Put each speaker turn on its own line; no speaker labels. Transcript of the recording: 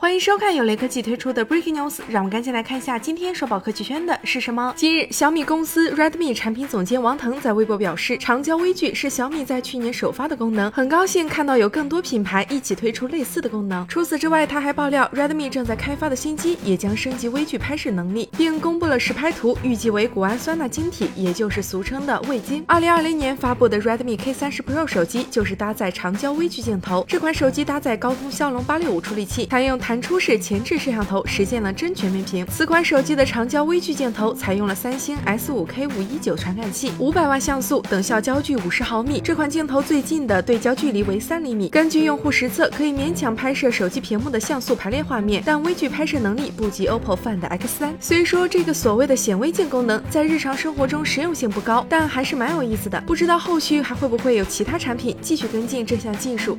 欢迎收看由雷科技推出的 Breaking News，让我们赶紧来看一下今天刷爆科技圈的是什么。今日，小米公司 Redmi 产品总监王腾在微博表示，长焦微距是小米在去年首发的功能，很高兴看到有更多品牌一起推出类似的功能。除此之外，他还爆料 Redmi 正在开发的新机也将升级微距拍摄能力，并公布了实拍图，预计为谷氨酸钠晶体，也就是俗称的味精。二零二零年发布的 Redmi K 三十 Pro 手机就是搭载长焦微距镜头，这款手机搭载高通骁龙八六五处理器，采用弹出式前置摄像头，实现了真全面屏。此款手机的长焦微距镜头采用了三星 S 五 K 五一九传感器，五百万像素，等效焦距五十毫米。这款镜头最近的对焦距离为三厘米。根据用户实测，可以勉强拍摄手机屏幕的像素排列画面，但微距拍摄能力不及 OPPO Find X 三。虽说这个所谓的显微镜功能在日常生活中实用性不高，但还是蛮有意思的。不知道后续还会不会有其他产品继续跟进这项技术。